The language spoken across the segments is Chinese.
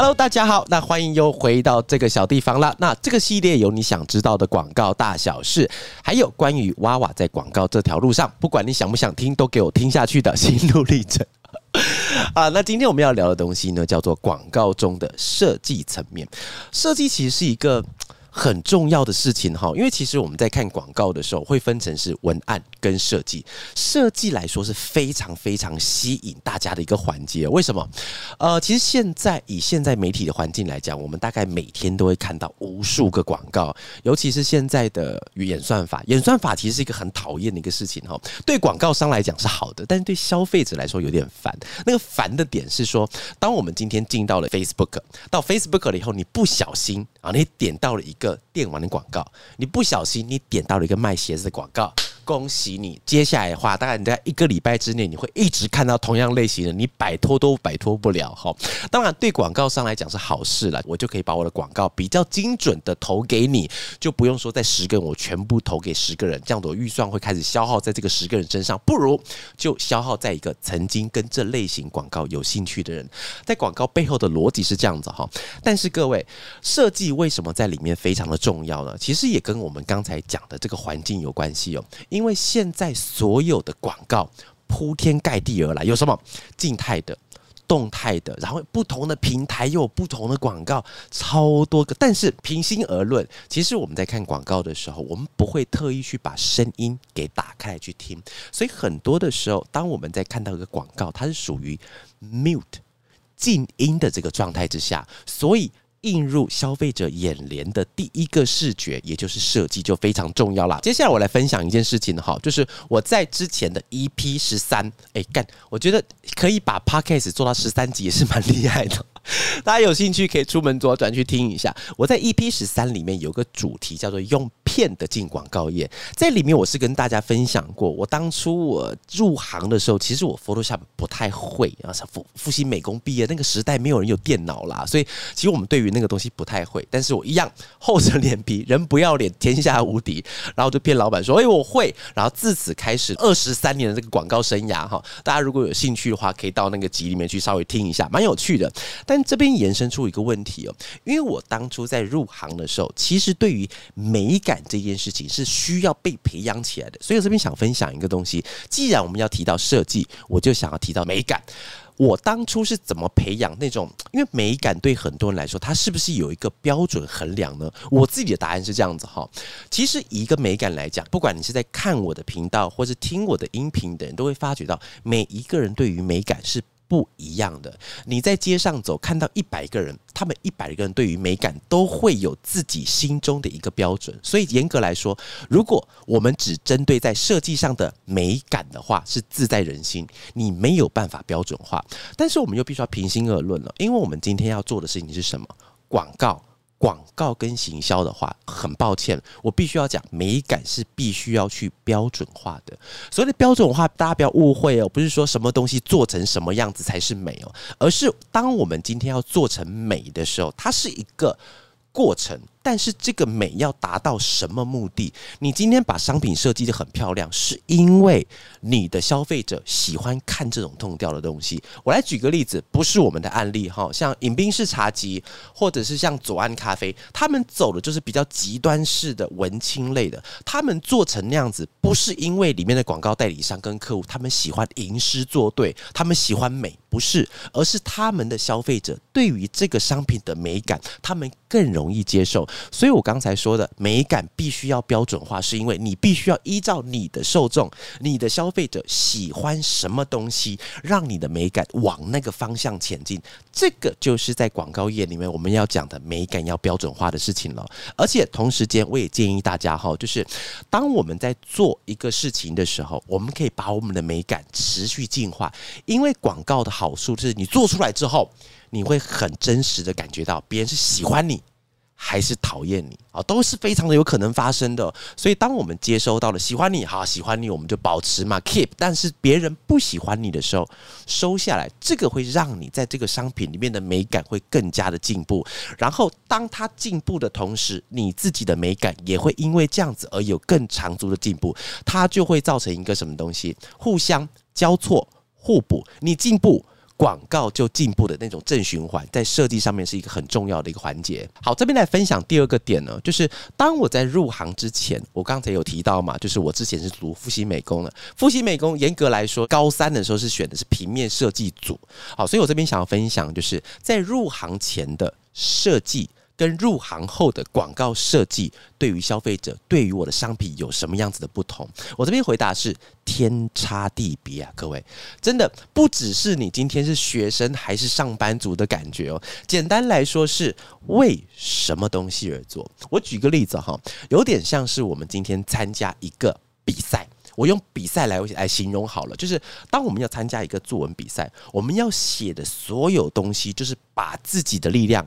Hello，大家好，那欢迎又回到这个小地方了。那这个系列有你想知道的广告大小事，还有关于娃娃在广告这条路上，不管你想不想听，都给我听下去的心路历程。啊，那今天我们要聊的东西呢，叫做广告中的设计层面。设计其实是一个。很重要的事情哈，因为其实我们在看广告的时候，会分成是文案跟设计。设计来说是非常非常吸引大家的一个环节。为什么？呃，其实现在以现在媒体的环境来讲，我们大概每天都会看到无数个广告，尤其是现在的演算法。演算法其实是一个很讨厌的一个事情哈。对广告商来讲是好的，但是对消费者来说有点烦。那个烦的点是说，当我们今天进到了 Facebook，到 Facebook 了以后，你不小心啊，你点到了一个电玩的广告，你不小心你点到了一个卖鞋子的广告。恭喜你！接下来的话，大概你在一个礼拜之内，你会一直看到同样类型的，你摆脱都摆脱不了哈。当然，对广告商来讲是好事了，我就可以把我的广告比较精准的投给你，就不用说在十个人我全部投给十个人，这样的预算会开始消耗在这个十个人身上，不如就消耗在一个曾经跟这类型广告有兴趣的人。在广告背后的逻辑是这样子哈，但是各位，设计为什么在里面非常的重要呢？其实也跟我们刚才讲的这个环境有关系哦，因为现在所有的广告铺天盖地而来，有什么静态的、动态的，然后不同的平台又有不同的广告，超多个。但是平心而论，其实我们在看广告的时候，我们不会特意去把声音给打开来去听，所以很多的时候，当我们在看到一个广告，它是属于 mute 静音的这个状态之下，所以。映入消费者眼帘的第一个视觉，也就是设计，就非常重要啦。接下来我来分享一件事情哈，就是我在之前的 EP 十三，哎干，我觉得可以把 Podcast 做到十三集也是蛮厉害的。大家有兴趣可以出门左转去听一下。我在 EP 十三里面有个主题叫做“用片的进广告业”，在里面我是跟大家分享过，我当初我入行的时候，其实我 Photoshop 不太会啊，复复习美工毕业那个时代没有人有电脑啦，所以其实我们对于那个东西不太会。但是我一样厚着脸皮，人不要脸，天下无敌，然后就骗老板说：“哎，我会。”然后自此开始二十三年的这个广告生涯哈。大家如果有兴趣的话，可以到那个集里面去稍微听一下，蛮有趣的。但这边延伸出一个问题哦，因为我当初在入行的时候，其实对于美感这件事情是需要被培养起来的，所以我这边想分享一个东西。既然我们要提到设计，我就想要提到美感。我当初是怎么培养那种？因为美感对很多人来说，它是不是有一个标准衡量呢？我自己的答案是这样子哈。其实一个美感来讲，不管你是在看我的频道，或是听我的音频的人，都会发觉到每一个人对于美感是。不一样的，你在街上走，看到一百个人，他们一百个人对于美感都会有自己心中的一个标准。所以严格来说，如果我们只针对在设计上的美感的话，是自在人心，你没有办法标准化。但是我们又必须要平心而论了，因为我们今天要做的事情是什么？广告。广告跟行销的话，很抱歉，我必须要讲，美感是必须要去标准化的。所谓的标准化，大家不要误会哦，不是说什么东西做成什么样子才是美哦，而是当我们今天要做成美的时候，它是一个过程。但是这个美要达到什么目的？你今天把商品设计的很漂亮，是因为你的消费者喜欢看这种痛调的东西。我来举个例子，不是我们的案例哈，像饮冰式茶几，或者是像左岸咖啡，他们走的就是比较极端式的文青类的。他们做成那样子，不是因为里面的广告代理商跟客户他们喜欢吟诗作对，他们喜欢美，不是，而是他们的消费者对于这个商品的美感，他们更容易接受。所以我刚才说的美感必须要标准化，是因为你必须要依照你的受众、你的消费者喜欢什么东西，让你的美感往那个方向前进。这个就是在广告业里面我们要讲的美感要标准化的事情了。而且同时间，我也建议大家哈，就是当我们在做一个事情的时候，我们可以把我们的美感持续进化。因为广告的好处是你做出来之后，你会很真实的感觉到别人是喜欢你。还是讨厌你啊，都是非常的有可能发生的。所以，当我们接收到了喜欢你，好喜欢你，我们就保持嘛，keep。但是别人不喜欢你的时候，收下来，这个会让你在这个商品里面的美感会更加的进步。然后，当它进步的同时，你自己的美感也会因为这样子而有更长足的进步。它就会造成一个什么东西，互相交错、互补。你进步。广告就进步的那种正循环，在设计上面是一个很重要的一个环节。好，这边来分享第二个点呢，就是当我在入行之前，我刚才有提到嘛，就是我之前是读复兴美工的。复兴美工严格来说，高三的时候是选的是平面设计组。好，所以我这边想要分享，就是在入行前的设计。跟入行后的广告设计，对于消费者，对于我的商品有什么样子的不同？我这边回答是天差地别啊，各位，真的不只是你今天是学生还是上班族的感觉哦。简单来说是为什么东西而做？我举个例子哈，有点像是我们今天参加一个比赛，我用比赛来来形容好了，就是当我们要参加一个作文比赛，我们要写的所有东西，就是把自己的力量。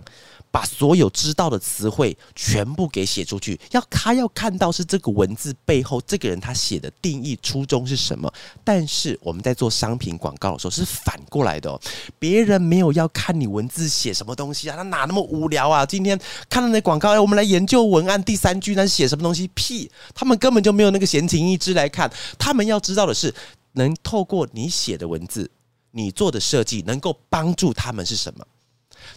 把所有知道的词汇全部给写出去，要他要看到是这个文字背后这个人他写的定义初衷是什么。但是我们在做商品广告的时候是反过来的，别人没有要看你文字写什么东西啊，他哪那么无聊啊？今天看到那广告，哎，我们来研究文案第三句，那写什么东西？屁，他们根本就没有那个闲情逸致来看，他们要知道的是，能透过你写的文字，你做的设计能够帮助他们是什么。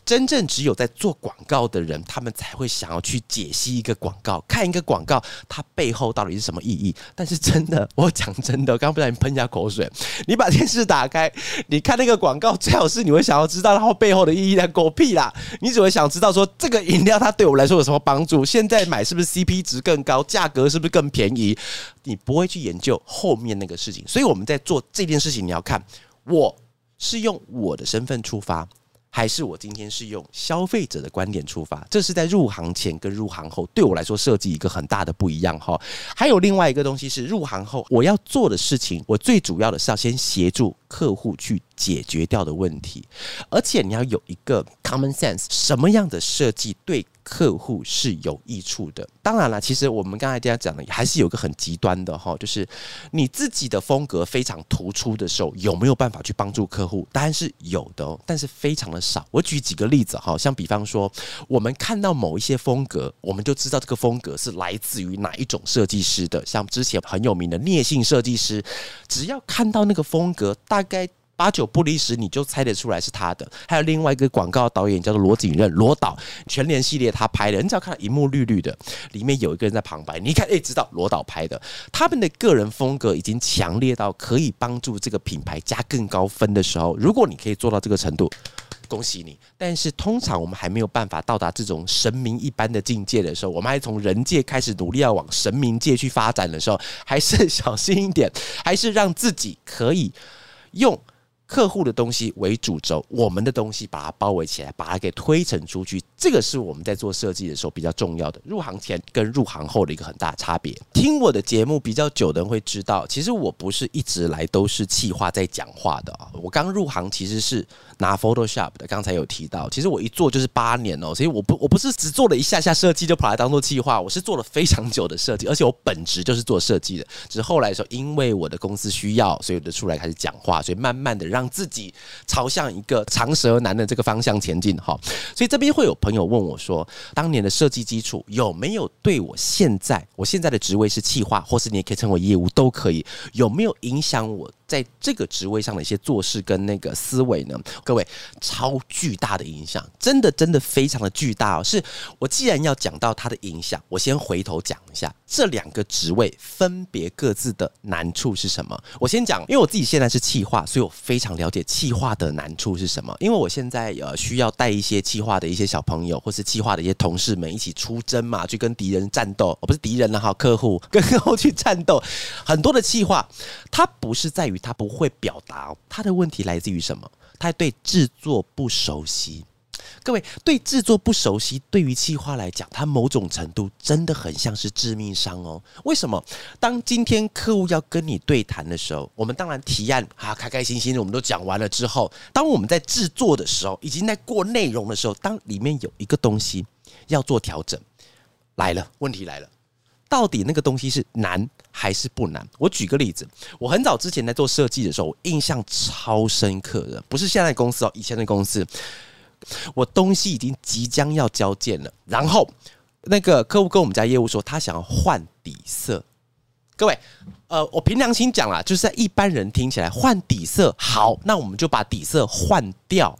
真正只有在做广告的人，他们才会想要去解析一个广告，看一个广告它背后到底是什么意义。但是真的，我讲真的，刚刚不小心喷一下口水。你把电视打开，你看那个广告，最好是你会想要知道它背后的意义的狗屁啦！你只会想知道说这个饮料它对我来说有什么帮助，现在买是不是 CP 值更高，价格是不是更便宜？你不会去研究后面那个事情。所以我们在做这件事情，你要看我是用我的身份出发。还是我今天是用消费者的观点出发，这是在入行前跟入行后对我来说设计一个很大的不一样哈。还有另外一个东西是入行后我要做的事情，我最主要的是要先协助客户去解决掉的问题，而且你要有一个 common sense，什么样的设计对。客户是有益处的。当然了，其实我们刚才这样讲的，还是有个很极端的哈，就是你自己的风格非常突出的时候，有没有办法去帮助客户？当然是有的，但是非常的少。我举几个例子哈，像比方说，我们看到某一些风格，我们就知道这个风格是来自于哪一种设计师的。像之前很有名的聂性设计师，只要看到那个风格，大概。八九不离十，你就猜得出来是他的。还有另外一个广告导演叫做罗景任，罗导全联系列他拍的。你只要看到一幕绿绿的，里面有一个人在旁白，你一看，哎，知道罗导拍的。他们的个人风格已经强烈到可以帮助这个品牌加更高分的时候，如果你可以做到这个程度，恭喜你。但是通常我们还没有办法到达这种神明一般的境界的时候，我们还从人界开始努力要往神明界去发展的时候，还是小心一点，还是让自己可以用。客户的东西为主轴，我们的东西把它包围起来，把它给推陈出去，这个是我们在做设计的时候比较重要的。入行前跟入行后的一个很大差别。听我的节目比较久的人会知道，其实我不是一直来都是气话在讲话的啊。我刚入行其实是拿 Photoshop 的，刚才有提到，其实我一做就是八年哦，所以我不我不是只做了一下下设计就把它当做气话，我是做了非常久的设计，而且我本职就是做设计的。只是后来的时候，因为我的公司需要，所以我就出来开始讲话，所以慢慢的让。让自己朝向一个长舌男的这个方向前进哈，所以这边会有朋友问我说，当年的设计基础有没有对我现在我现在的职位是企划，或是你也可以称为业务都可以，有没有影响我？在这个职位上的一些做事跟那个思维呢，各位超巨大的影响，真的真的非常的巨大哦。是我既然要讲到它的影响，我先回头讲一下这两个职位分别各自的难处是什么。我先讲，因为我自己现在是气化，所以我非常了解气化的难处是什么。因为我现在呃需要带一些气化的一些小朋友，或是气化的一些同事们一起出征嘛，去跟敌人战斗，哦不是敌人了哈，客户跟客户去战斗。很多的气化，它不是在于。他不会表达，他的问题来自于什么？他对制作不熟悉。各位对制作不熟悉，对于企划来讲，它某种程度真的很像是致命伤哦。为什么？当今天客户要跟你对谈的时候，我们当然提案啊，开开心心的，我们都讲完了之后，当我们在制作的时候，已经在过内容的时候，当里面有一个东西要做调整，来了，问题来了。到底那个东西是难还是不难？我举个例子，我很早之前在做设计的时候，我印象超深刻的，不是现在公司哦，以前的公司，我东西已经即将要交件了，然后那个客户跟我们家业务说，他想要换底色。各位，呃，我凭良心讲啦，就是在一般人听起来换底色好，那我们就把底色换掉。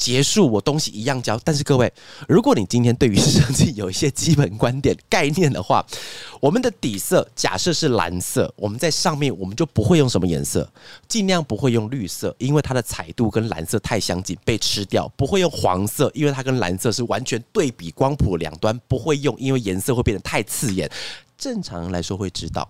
结束，我东西一样交。但是各位，如果你今天对于设计有一些基本观点概念的话，我们的底色假设是蓝色，我们在上面我们就不会用什么颜色，尽量不会用绿色，因为它的彩度跟蓝色太相近被吃掉；不会用黄色，因为它跟蓝色是完全对比光谱两端，不会用，因为颜色会变得太刺眼。正常来说会知道。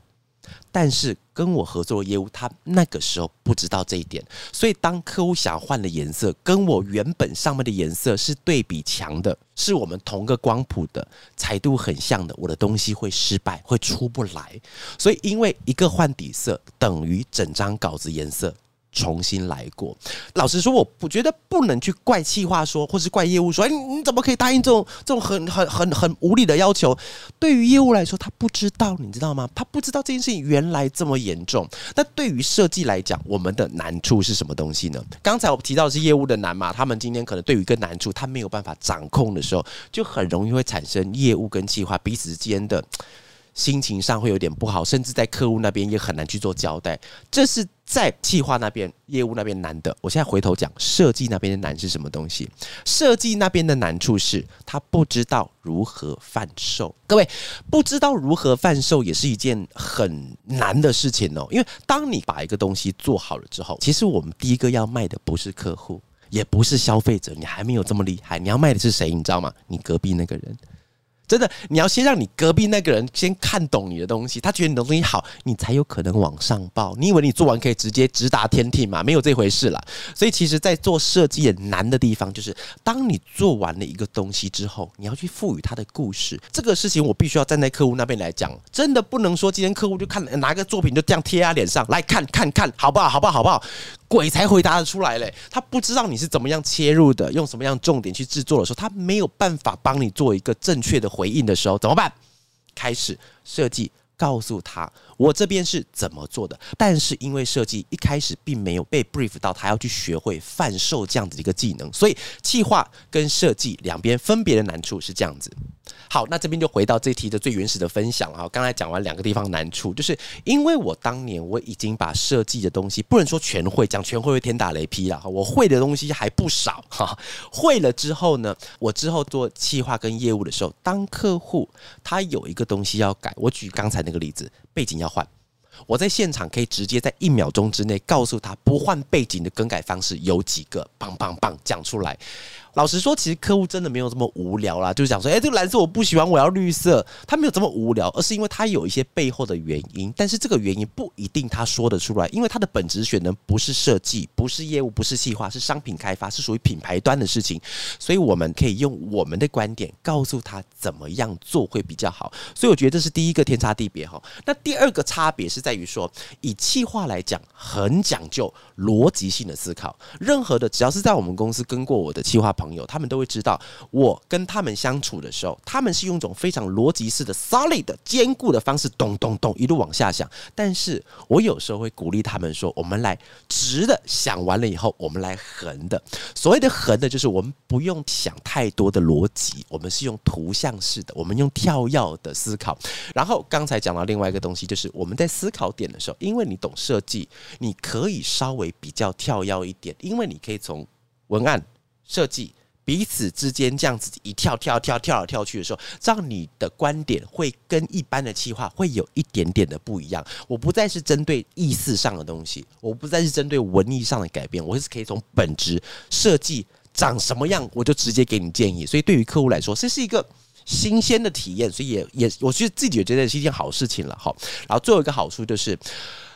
但是跟我合作的业务，他那个时候不知道这一点，所以当客户想换的颜色跟我原本上面的颜色是对比强的，是我们同个光谱的彩度很像的，我的东西会失败，会出不来。所以因为一个换底色，等于整张稿子颜色。重新来过。老实说，我不觉得不能去怪气话说，或是怪业务说，哎，你怎么可以答应这种这种很很很很无理的要求？对于业务来说，他不知道，你知道吗？他不知道这件事情原来这么严重。那对于设计来讲，我们的难处是什么东西呢？刚才我提到的是业务的难嘛，他们今天可能对于一个难处，他没有办法掌控的时候，就很容易会产生业务跟计划彼此之间的。心情上会有点不好，甚至在客户那边也很难去做交代。这是在企划那边、业务那边难的。我现在回头讲设计那边的难是什么东西？设计那边的难处是他不知道如何贩售。各位不知道如何贩售也是一件很难的事情哦。因为当你把一个东西做好了之后，其实我们第一个要卖的不是客户，也不是消费者，你还没有这么厉害。你要卖的是谁？你知道吗？你隔壁那个人。真的，你要先让你隔壁那个人先看懂你的东西，他觉得你的东西好，你才有可能往上报。你以为你做完可以直接直达天庭吗？没有这回事了。所以，其实，在做设计也难的地方，就是当你做完了一个东西之后，你要去赋予它的故事。这个事情，我必须要站在客户那边来讲，真的不能说今天客户就看拿个作品就这样贴他脸上来看看看好不好？好不好？好不好？鬼才回答得出来嘞！他不知道你是怎么样切入的，用什么样重点去制作的时候，他没有办法帮你做一个正确的回应的时候，怎么办？开始设计，告诉他我这边是怎么做的。但是因为设计一开始并没有被 brief 到，他要去学会贩售这样子一个技能，所以企划跟设计两边分别的难处是这样子。好，那这边就回到这题的最原始的分享哈。刚才讲完两个地方难处，就是因为我当年我已经把设计的东西不能说全会，讲全会会天打雷劈了。我会的东西还不少哈。会了之后呢，我之后做企划跟业务的时候，当客户他有一个东西要改，我举刚才那个例子，背景要换，我在现场可以直接在一秒钟之内告诉他不换背景的更改方式有几个，棒棒棒讲出来。老实说，其实客户真的没有这么无聊啦，就是想说，哎，这个蓝色我不喜欢，我要绿色。他没有这么无聊，而是因为他有一些背后的原因。但是这个原因不一定他说得出来，因为他的本职选的不是设计，不是业务，不是细化，是商品开发，是属于品牌端的事情。所以我们可以用我们的观点告诉他怎么样做会比较好。所以我觉得这是第一个天差地别哈。那第二个差别是在于说，以气化来讲，很讲究逻辑性的思考。任何的只要是在我们公司跟过我的气化。朋友，他们都会知道，我跟他们相处的时候，他们是用一种非常逻辑式的、solid 的、坚固的方式，咚咚咚一路往下想。但是我有时候会鼓励他们说：“我们来直的想完了以后，我们来横的。所谓的横的，就是我们不用想太多的逻辑，我们是用图像式的，我们用跳跃的思考。然后刚才讲到另外一个东西，就是我们在思考点的时候，因为你懂设计，你可以稍微比较跳跃一点，因为你可以从文案。设计彼此之间这样子一跳跳跳跳来跳去的时候，让你的观点会跟一般的企划会有一点点的不一样。我不再是针对意思上的东西，我不再是针对文艺上的改变，我是可以从本质设计长什么样，我就直接给你建议。所以对于客户来说，这是一个新鲜的体验，所以也也我觉得自己也觉得是一件好事情了哈。然后最后一个好处就是。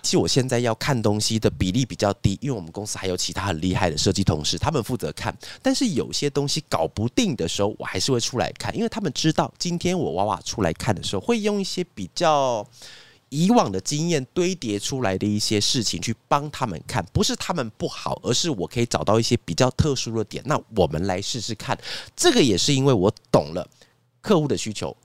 其实我现在要看东西的比例比较低，因为我们公司还有其他很厉害的设计同事，他们负责看。但是有些东西搞不定的时候，我还是会出来看，因为他们知道今天我娃娃出来看的时候，会用一些比较以往的经验堆叠出来的一些事情去帮他们看，不是他们不好，而是我可以找到一些比较特殊的点。那我们来试试看，这个也是因为我懂了客户的需求。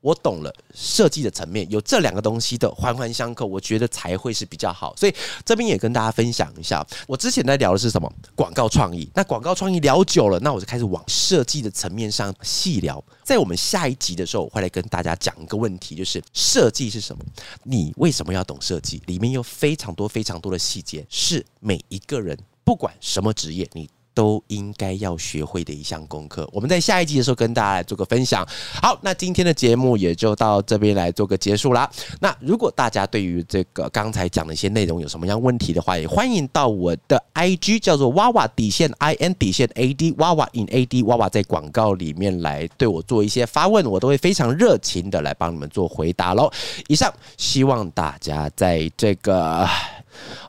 我懂了设计的层面，有这两个东西的环环相扣，我觉得才会是比较好。所以这边也跟大家分享一下，我之前在聊的是什么广告创意。那广告创意聊久了，那我就开始往设计的层面上细聊。在我们下一集的时候，会来跟大家讲一个问题，就是设计是什么？你为什么要懂设计？里面有非常多非常多的细节，是每一个人不管什么职业，你。都应该要学会的一项功课。我们在下一集的时候跟大家来做个分享。好，那今天的节目也就到这边来做个结束啦。那如果大家对于这个刚才讲的一些内容有什么样问题的话，也欢迎到我的 IG 叫做娃娃底线 I N 底线 A D 娃娃 in A D 娃娃在广告里面来对我做一些发问，我都会非常热情的来帮你们做回答喽。以上，希望大家在这个。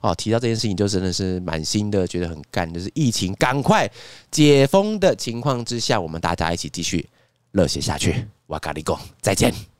哦，提到这件事情就真的是满心的觉得很干，就是疫情赶快解封的情况之下，我们大家一起继续热血下去。瓦卡利贡，再见。